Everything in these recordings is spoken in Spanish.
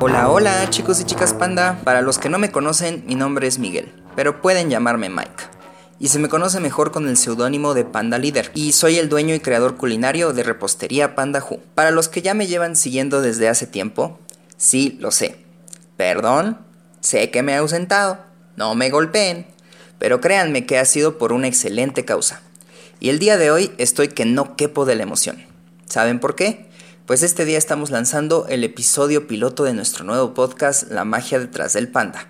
Hola, hola chicos y chicas panda. Para los que no me conocen, mi nombre es Miguel, pero pueden llamarme Mike. Y se me conoce mejor con el seudónimo de Panda Líder, y soy el dueño y creador culinario de repostería Panda Hu. Para los que ya me llevan siguiendo desde hace tiempo, sí, lo sé. Perdón, sé que me he ausentado, no me golpeen, pero créanme que ha sido por una excelente causa. Y el día de hoy estoy que no quepo de la emoción. ¿Saben por qué? Pues este día estamos lanzando el episodio piloto de nuestro nuevo podcast La magia detrás del panda.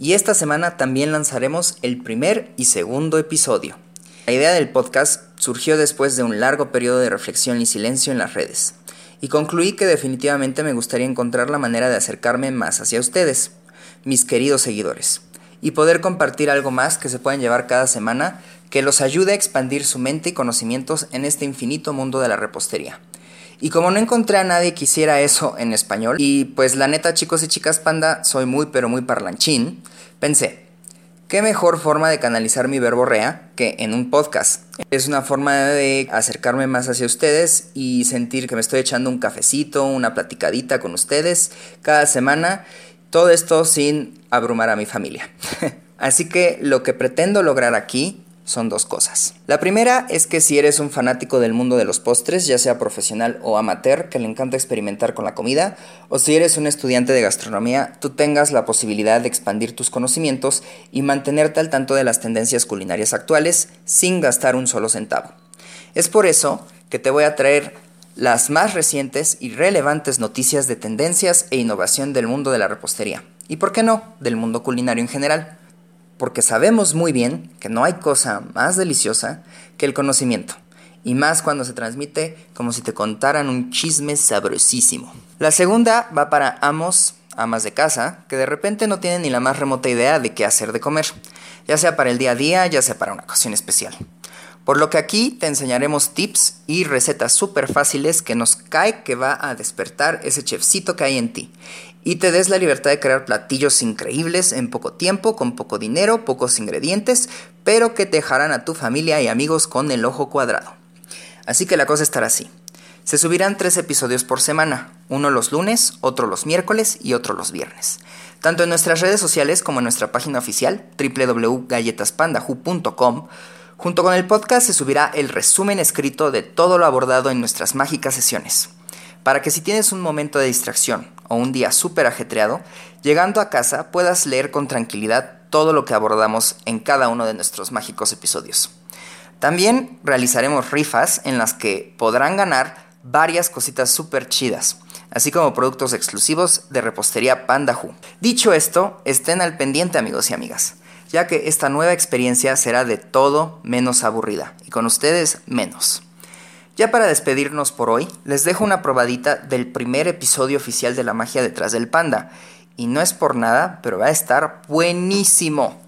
Y esta semana también lanzaremos el primer y segundo episodio. La idea del podcast surgió después de un largo periodo de reflexión y silencio en las redes. Y concluí que definitivamente me gustaría encontrar la manera de acercarme más hacia ustedes, mis queridos seguidores, y poder compartir algo más que se puedan llevar cada semana que los ayude a expandir su mente y conocimientos en este infinito mundo de la repostería. Y como no encontré a nadie que hiciera eso en español, y pues la neta chicos y chicas panda, soy muy pero muy parlanchín, pensé, ¿qué mejor forma de canalizar mi verbo rea que en un podcast? Es una forma de acercarme más hacia ustedes y sentir que me estoy echando un cafecito, una platicadita con ustedes cada semana, todo esto sin abrumar a mi familia. Así que lo que pretendo lograr aquí son dos cosas. La primera es que si eres un fanático del mundo de los postres, ya sea profesional o amateur, que le encanta experimentar con la comida, o si eres un estudiante de gastronomía, tú tengas la posibilidad de expandir tus conocimientos y mantenerte al tanto de las tendencias culinarias actuales sin gastar un solo centavo. Es por eso que te voy a traer las más recientes y relevantes noticias de tendencias e innovación del mundo de la repostería. Y por qué no, del mundo culinario en general porque sabemos muy bien que no hay cosa más deliciosa que el conocimiento, y más cuando se transmite como si te contaran un chisme sabrosísimo. La segunda va para amos, amas de casa, que de repente no tienen ni la más remota idea de qué hacer de comer, ya sea para el día a día, ya sea para una ocasión especial. Por lo que aquí te enseñaremos tips y recetas súper fáciles que nos cae que va a despertar ese chefcito que hay en ti y te des la libertad de crear platillos increíbles en poco tiempo, con poco dinero, pocos ingredientes, pero que te dejarán a tu familia y amigos con el ojo cuadrado. Así que la cosa estará así. Se subirán tres episodios por semana, uno los lunes, otro los miércoles y otro los viernes. Tanto en nuestras redes sociales como en nuestra página oficial www.galletaspandahu.com Junto con el podcast se subirá el resumen escrito de todo lo abordado en nuestras mágicas sesiones, para que si tienes un momento de distracción o un día súper ajetreado, llegando a casa puedas leer con tranquilidad todo lo que abordamos en cada uno de nuestros mágicos episodios. También realizaremos rifas en las que podrán ganar varias cositas súper chidas, así como productos exclusivos de repostería Panda Dicho esto, estén al pendiente amigos y amigas ya que esta nueva experiencia será de todo menos aburrida y con ustedes menos. Ya para despedirnos por hoy, les dejo una probadita del primer episodio oficial de La magia detrás del panda. Y no es por nada, pero va a estar buenísimo.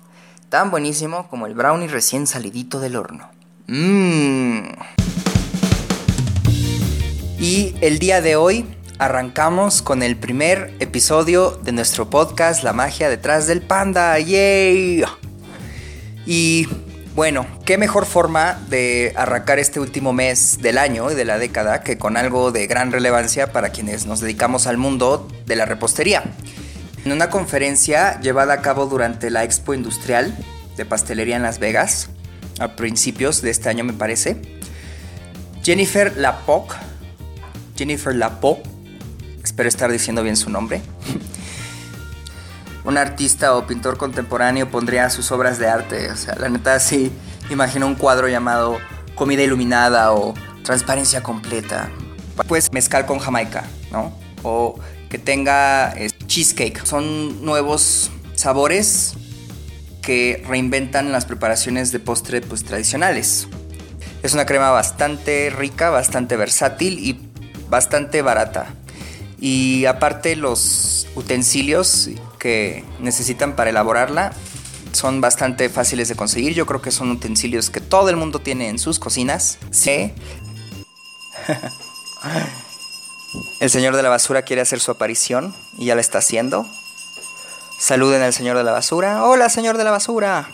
Tan buenísimo como el brownie recién salidito del horno. Mmm. Y el día de hoy arrancamos con el primer episodio de nuestro podcast La magia detrás del panda. ¡Yay! Y bueno, qué mejor forma de arrancar este último mes del año y de la década que con algo de gran relevancia para quienes nos dedicamos al mundo de la repostería. En una conferencia llevada a cabo durante la Expo Industrial de Pastelería en Las Vegas, a principios de este año me parece, Jennifer Lapoc, Jennifer Lapo, espero estar diciendo bien su nombre. un artista o pintor contemporáneo pondría sus obras de arte. O sea, la neta sí imagino un cuadro llamado Comida Iluminada o Transparencia Completa. Pues mezcal con Jamaica, ¿no? O que tenga cheesecake. Son nuevos sabores que reinventan las preparaciones de postre pues, tradicionales. Es una crema bastante rica, bastante versátil y bastante barata. Y aparte los utensilios que necesitan para elaborarla son bastante fáciles de conseguir. Yo creo que son utensilios que todo el mundo tiene en sus cocinas. Sí. El señor de la basura quiere hacer su aparición y ya la está haciendo. Saluden al señor de la basura. Hola, señor de la basura.